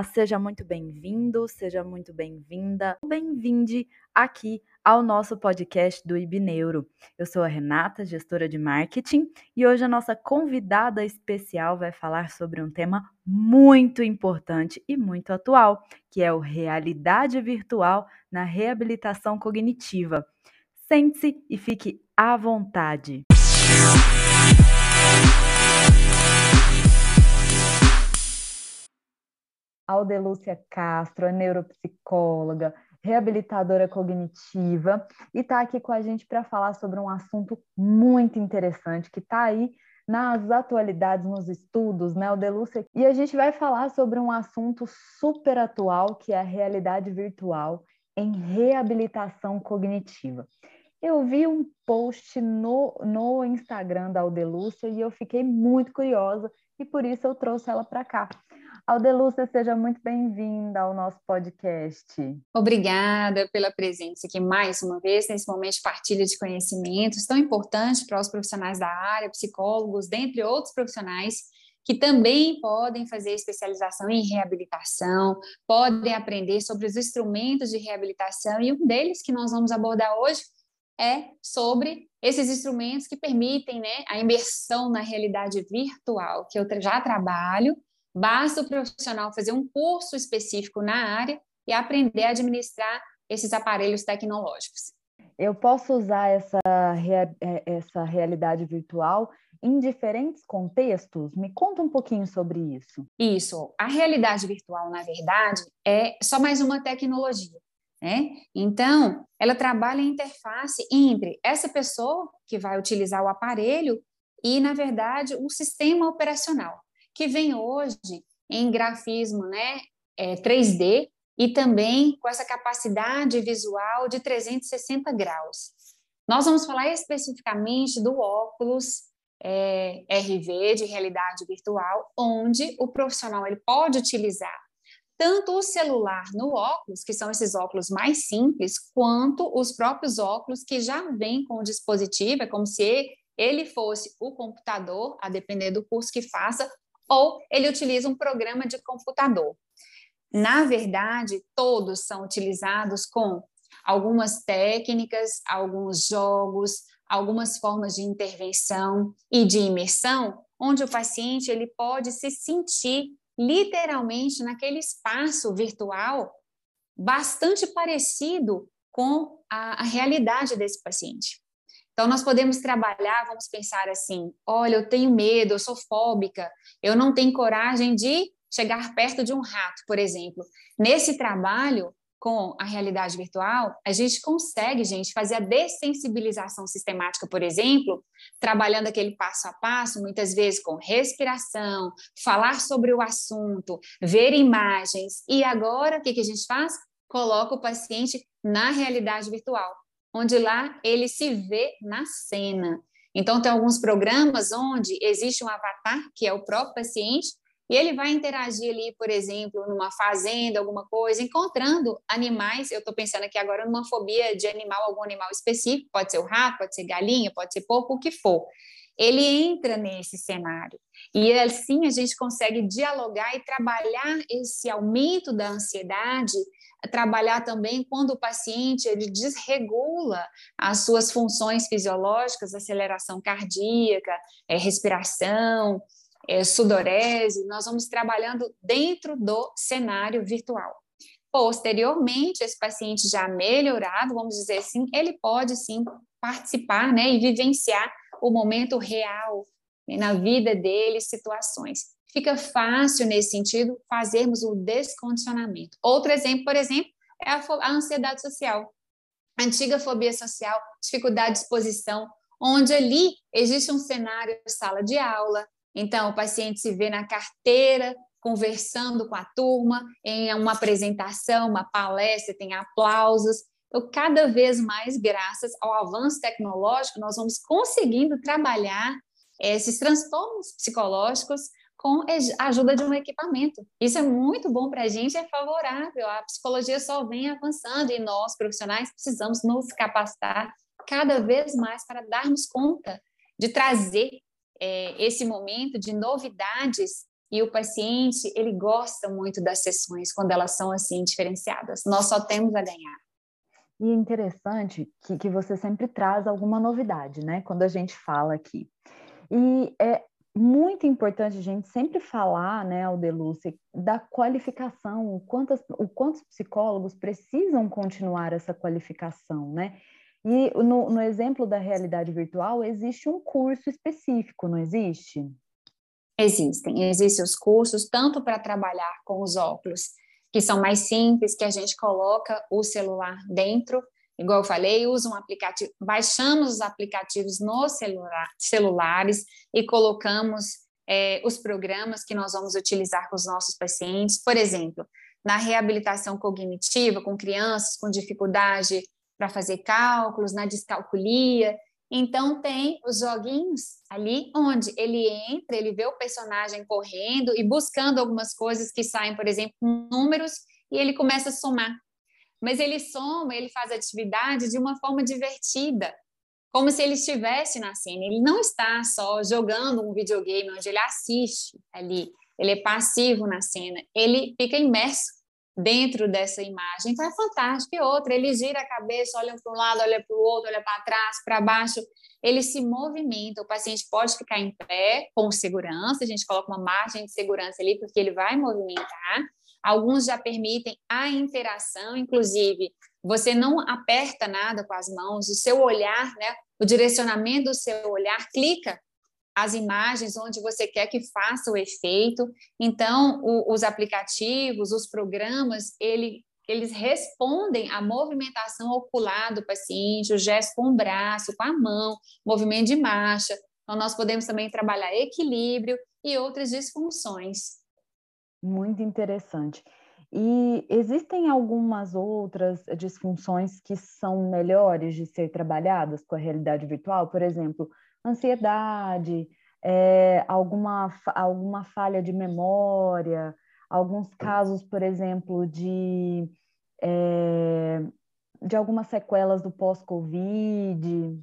Olá, seja muito bem-vindo, seja muito bem-vinda, bem-vinde aqui ao nosso podcast do IBNeuro. Eu sou a Renata, gestora de marketing, e hoje a nossa convidada especial vai falar sobre um tema muito importante e muito atual, que é o realidade virtual na reabilitação cognitiva. Sente-se e fique à vontade. Aldelúcia Castro é neuropsicóloga, reabilitadora cognitiva e está aqui com a gente para falar sobre um assunto muito interessante que está aí nas atualidades, nos estudos, né, Aldelúcia? E a gente vai falar sobre um assunto super atual que é a realidade virtual em reabilitação cognitiva. Eu vi um post no, no Instagram da Aldelúcia e eu fiquei muito curiosa e por isso eu trouxe ela para cá. Aldelúcia, seja muito bem-vinda ao nosso podcast. Obrigada pela presença aqui mais uma vez nesse momento de partilha de conhecimentos tão importante para os profissionais da área, psicólogos, dentre outros profissionais que também podem fazer especialização em reabilitação, podem aprender sobre os instrumentos de reabilitação e um deles que nós vamos abordar hoje é sobre esses instrumentos que permitem né, a imersão na realidade virtual, que eu já trabalho Basta o profissional fazer um curso específico na área e aprender a administrar esses aparelhos tecnológicos. Eu posso usar essa, é, essa realidade virtual em diferentes contextos? Me conta um pouquinho sobre isso. Isso. A realidade virtual, na verdade, é só mais uma tecnologia. Né? Então, ela trabalha em interface entre essa pessoa que vai utilizar o aparelho e, na verdade, o sistema operacional que vem hoje em grafismo né, é, 3D e também com essa capacidade visual de 360 graus. Nós vamos falar especificamente do óculos é, RV de realidade virtual, onde o profissional ele pode utilizar tanto o celular no óculos, que são esses óculos mais simples, quanto os próprios óculos que já vêm com o dispositivo, é como se ele fosse o computador, a depender do curso que faça, ou ele utiliza um programa de computador. Na verdade, todos são utilizados com algumas técnicas, alguns jogos, algumas formas de intervenção e de imersão, onde o paciente ele pode se sentir literalmente naquele espaço virtual bastante parecido com a, a realidade desse paciente. Então, nós podemos trabalhar, vamos pensar assim: olha, eu tenho medo, eu sou fóbica, eu não tenho coragem de chegar perto de um rato, por exemplo. Nesse trabalho com a realidade virtual, a gente consegue, gente, fazer a dessensibilização sistemática, por exemplo, trabalhando aquele passo a passo, muitas vezes com respiração, falar sobre o assunto, ver imagens. E agora, o que, que a gente faz? Coloca o paciente na realidade virtual onde lá ele se vê na cena. Então, tem alguns programas onde existe um avatar, que é o próprio paciente, e ele vai interagir ali, por exemplo, numa fazenda, alguma coisa, encontrando animais. Eu estou pensando aqui agora numa fobia de animal, algum animal específico, pode ser o rato, pode ser galinha, pode ser porco, o que for. Ele entra nesse cenário. E assim a gente consegue dialogar e trabalhar esse aumento da ansiedade trabalhar também quando o paciente ele desregula as suas funções fisiológicas, aceleração cardíaca, é, respiração, é, sudorese, nós vamos trabalhando dentro do cenário virtual. Posteriormente, esse paciente já melhorado, vamos dizer assim, ele pode sim participar né, e vivenciar o momento real né, na vida dele, situações fica fácil, nesse sentido, fazermos o descondicionamento. Outro exemplo, por exemplo, é a, a ansiedade social. Antiga fobia social, dificuldade de exposição, onde ali existe um cenário sala de aula, então o paciente se vê na carteira, conversando com a turma, em uma apresentação, uma palestra, tem aplausos. Então, cada vez mais, graças ao avanço tecnológico, nós vamos conseguindo trabalhar esses transtornos psicológicos com a ajuda de um equipamento. Isso é muito bom para a gente, é favorável. A psicologia só vem avançando e nós, profissionais, precisamos nos capacitar cada vez mais para darmos conta de trazer é, esse momento de novidades e o paciente ele gosta muito das sessões quando elas são assim diferenciadas. Nós só temos a ganhar. E é interessante que, que você sempre traz alguma novidade, né? Quando a gente fala aqui. E é muito importante a gente sempre falar, né, Aldeluce, da qualificação, o quanto, o quanto os psicólogos precisam continuar essa qualificação, né? E no, no exemplo da realidade virtual, existe um curso específico, não existe? Existem, existem os cursos tanto para trabalhar com os óculos, que são mais simples, que a gente coloca o celular dentro, igual eu falei, usa um aplicativo, baixamos os aplicativos nos celular, celulares e colocamos é, os programas que nós vamos utilizar com os nossos pacientes. Por exemplo, na reabilitação cognitiva com crianças com dificuldade para fazer cálculos, na descalculia. Então tem os joguinhos ali onde ele entra, ele vê o personagem correndo e buscando algumas coisas que saem, por exemplo, números e ele começa a somar. Mas ele soma, ele faz atividade de uma forma divertida, como se ele estivesse na cena. Ele não está só jogando um videogame onde ele assiste ali, ele é passivo na cena, ele fica imerso dentro dessa imagem. Então é fantástico. E outra, ele gira a cabeça, olha para um lado, olha para o outro, olha para trás, para baixo. Ele se movimenta. O paciente pode ficar em pé com segurança. A gente coloca uma margem de segurança ali, porque ele vai movimentar. Alguns já permitem a interação, inclusive você não aperta nada com as mãos, o seu olhar, né, o direcionamento do seu olhar clica as imagens onde você quer que faça o efeito. Então, o, os aplicativos, os programas, ele, eles respondem à movimentação ocular do paciente, o gesto com o braço, com a mão, movimento de marcha. Então, nós podemos também trabalhar equilíbrio e outras disfunções. Muito interessante. E existem algumas outras disfunções que são melhores de ser trabalhadas com a realidade virtual? Por exemplo, ansiedade, é, alguma, alguma falha de memória, alguns casos, por exemplo, de, é, de algumas sequelas do pós-Covid?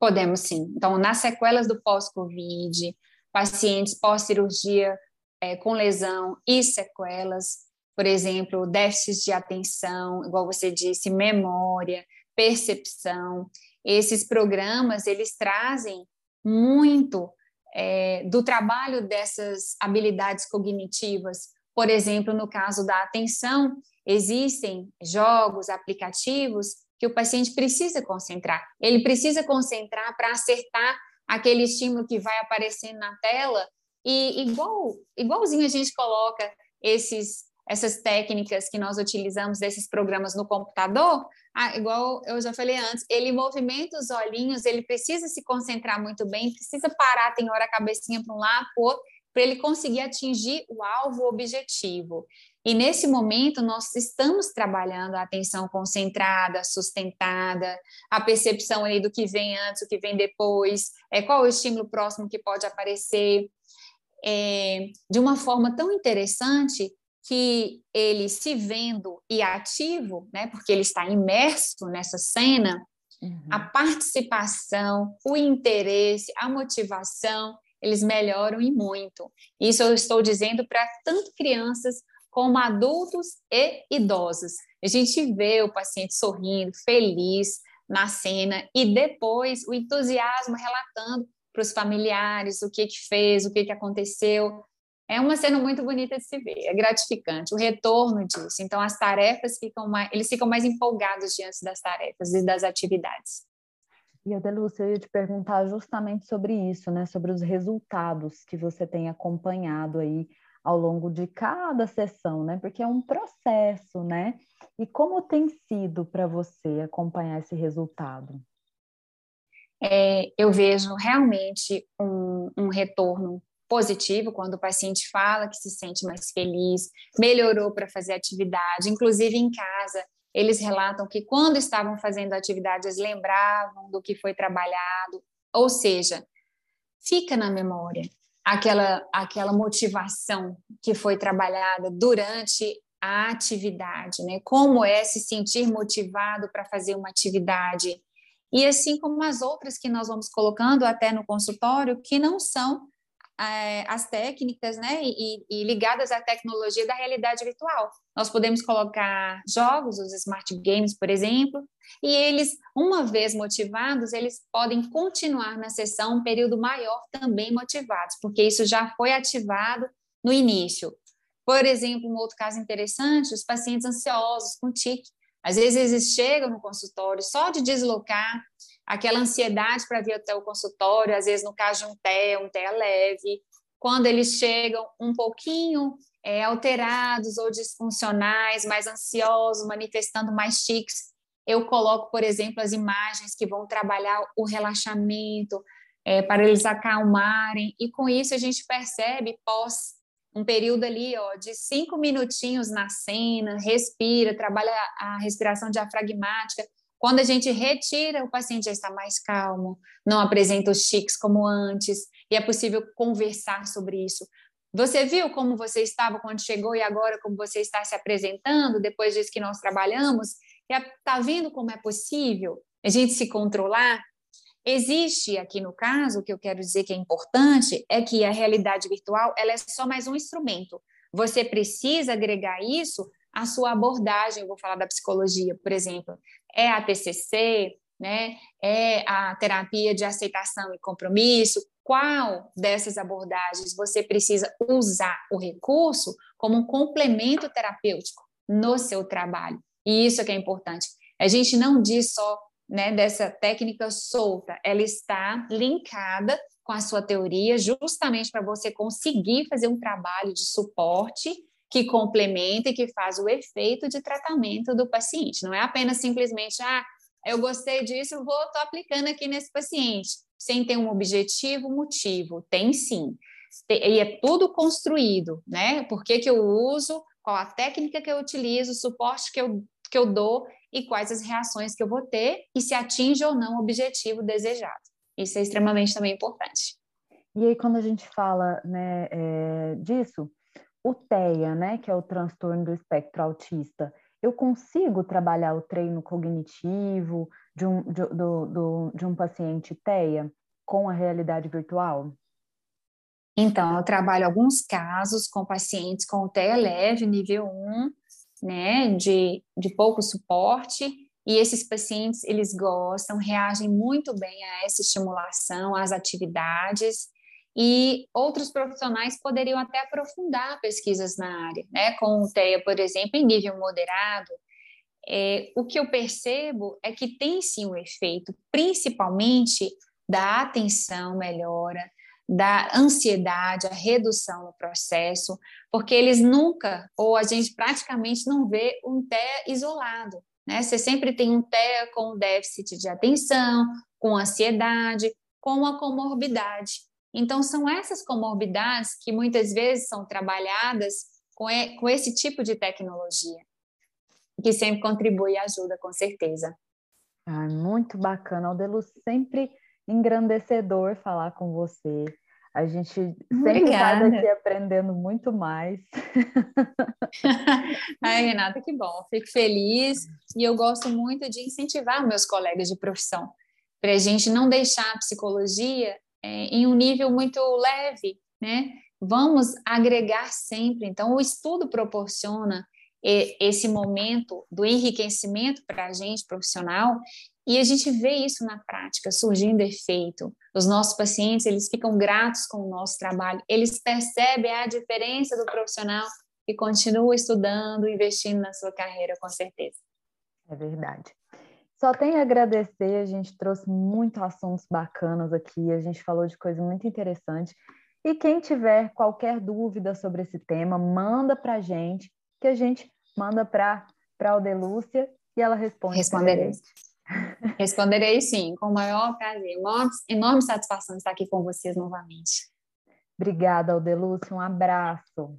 Podemos sim. Então, nas sequelas do pós-Covid, pacientes pós-cirurgia é, com lesão e sequelas, por exemplo, déficits de atenção, igual você disse, memória, percepção. Esses programas, eles trazem muito é, do trabalho dessas habilidades cognitivas. Por exemplo, no caso da atenção, existem jogos, aplicativos que o paciente precisa concentrar. Ele precisa concentrar para acertar aquele estímulo que vai aparecendo na tela e igual, igualzinho a gente coloca esses essas técnicas que nós utilizamos desses programas no computador, ah, igual eu já falei antes, ele movimenta os olhinhos, ele precisa se concentrar muito bem, precisa parar, tem hora a cabecinha para um lado, para o outro, para ele conseguir atingir o alvo objetivo. E nesse momento nós estamos trabalhando a atenção concentrada, sustentada, a percepção aí do que vem antes, o que vem depois, é, qual o estímulo próximo que pode aparecer, é, de uma forma tão interessante que ele se vendo e ativo, né, porque ele está imerso nessa cena, uhum. a participação, o interesse, a motivação, eles melhoram e muito. Isso eu estou dizendo para tanto crianças como adultos e idosos. A gente vê o paciente sorrindo, feliz na cena e depois o entusiasmo relatando para os familiares o que que fez, o que que aconteceu é uma cena muito bonita de se ver, é gratificante, o retorno disso. Então, as tarefas ficam mais, eles ficam mais empolgados diante das tarefas e das atividades. E Adelúcia, eu ia te perguntar justamente sobre isso, né? Sobre os resultados que você tem acompanhado aí ao longo de cada sessão, né? Porque é um processo, né? E como tem sido para você acompanhar esse resultado? É, eu vejo realmente um, um retorno positivo quando o paciente fala que se sente mais feliz, melhorou para fazer atividade, inclusive em casa. Eles relatam que quando estavam fazendo atividades lembravam do que foi trabalhado, ou seja, fica na memória aquela aquela motivação que foi trabalhada durante a atividade, né? Como é se sentir motivado para fazer uma atividade. E assim como as outras que nós vamos colocando até no consultório, que não são é, as técnicas né, e, e, ligadas à tecnologia da realidade virtual. Nós podemos colocar jogos, os smart games, por exemplo, e eles, uma vez motivados, eles podem continuar na sessão um período maior também motivados, porque isso já foi ativado no início. Por exemplo, um outro caso interessante, os pacientes ansiosos com tique. Às vezes eles chegam no consultório só de deslocar, aquela ansiedade para vir até o consultório, às vezes no caso de um TEA, um TEA leve, quando eles chegam um pouquinho é, alterados ou disfuncionais, mais ansiosos, manifestando mais tics, eu coloco, por exemplo, as imagens que vão trabalhar o relaxamento, é, para eles acalmarem, e com isso a gente percebe, pós um período ali ó, de cinco minutinhos na cena, respira, trabalha a respiração diafragmática, quando a gente retira, o paciente já está mais calmo, não apresenta os tics como antes, e é possível conversar sobre isso. Você viu como você estava quando chegou e agora como você está se apresentando depois disso que nós trabalhamos? Está vendo como é possível a gente se controlar? Existe aqui no caso, o que eu quero dizer que é importante, é que a realidade virtual ela é só mais um instrumento. Você precisa agregar isso à sua abordagem, eu vou falar da psicologia, por exemplo é a TCC, né? É a terapia de aceitação e compromisso. Qual dessas abordagens você precisa usar o recurso como um complemento terapêutico no seu trabalho? E isso é que é importante. A gente não diz só né, dessa técnica solta, ela está linkada com a sua teoria, justamente para você conseguir fazer um trabalho de suporte que complementa e que faz o efeito de tratamento do paciente. Não é apenas simplesmente, ah, eu gostei disso, vou estou aplicando aqui nesse paciente, sem ter um objetivo, motivo. Tem sim. E é tudo construído, né? Por que, que eu uso, qual a técnica que eu utilizo, o suporte que eu, que eu dou e quais as reações que eu vou ter e se atinge ou não o objetivo desejado. Isso é extremamente também importante. E aí, quando a gente fala né, é, disso, o TEA, né, que é o transtorno do espectro autista, eu consigo trabalhar o treino cognitivo de um, de, do, do, de um paciente TEA com a realidade virtual? Então, eu trabalho alguns casos com pacientes com o TEA leve, nível 1, né, de, de pouco suporte, e esses pacientes, eles gostam, reagem muito bem a essa estimulação, às atividades, e outros profissionais poderiam até aprofundar pesquisas na área, né? Com o TEA, por exemplo, em nível moderado, é, o que eu percebo é que tem sim um efeito, principalmente da atenção melhora, da ansiedade, a redução no processo, porque eles nunca, ou a gente praticamente não vê um TEA isolado, né? Você sempre tem um TEA com déficit de atenção, com ansiedade, com uma comorbidade. Então, são essas comorbidades que muitas vezes são trabalhadas com, com esse tipo de tecnologia, que sempre contribui e ajuda, com certeza. Ah, muito bacana, Aldelu, sempre engrandecedor falar com você. A gente sempre está daqui aprendendo muito mais. Ai, Renata, que bom. Fico feliz e eu gosto muito de incentivar meus colegas de profissão para a gente não deixar a psicologia é, em um nível muito leve, né? Vamos agregar sempre. Então, o estudo proporciona esse momento do enriquecimento para a gente profissional e a gente vê isso na prática surgindo efeito. Os nossos pacientes eles ficam gratos com o nosso trabalho, eles percebem a diferença do profissional e continua estudando, investindo na sua carreira, com certeza. É verdade. Só tenho a agradecer, a gente trouxe muitos assuntos bacanas aqui, a gente falou de coisa muito interessante. E quem tiver qualquer dúvida sobre esse tema, manda para a gente, que a gente manda para a Aldelúcia e ela responde. Responderei. Responderei sim, com o maior prazer. Uma enorme satisfação estar aqui com vocês novamente. Obrigada, Aldelúcia. Um abraço.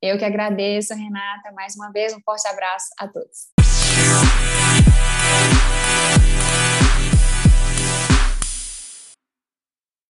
Eu que agradeço, Renata. Mais uma vez, um forte abraço a todos.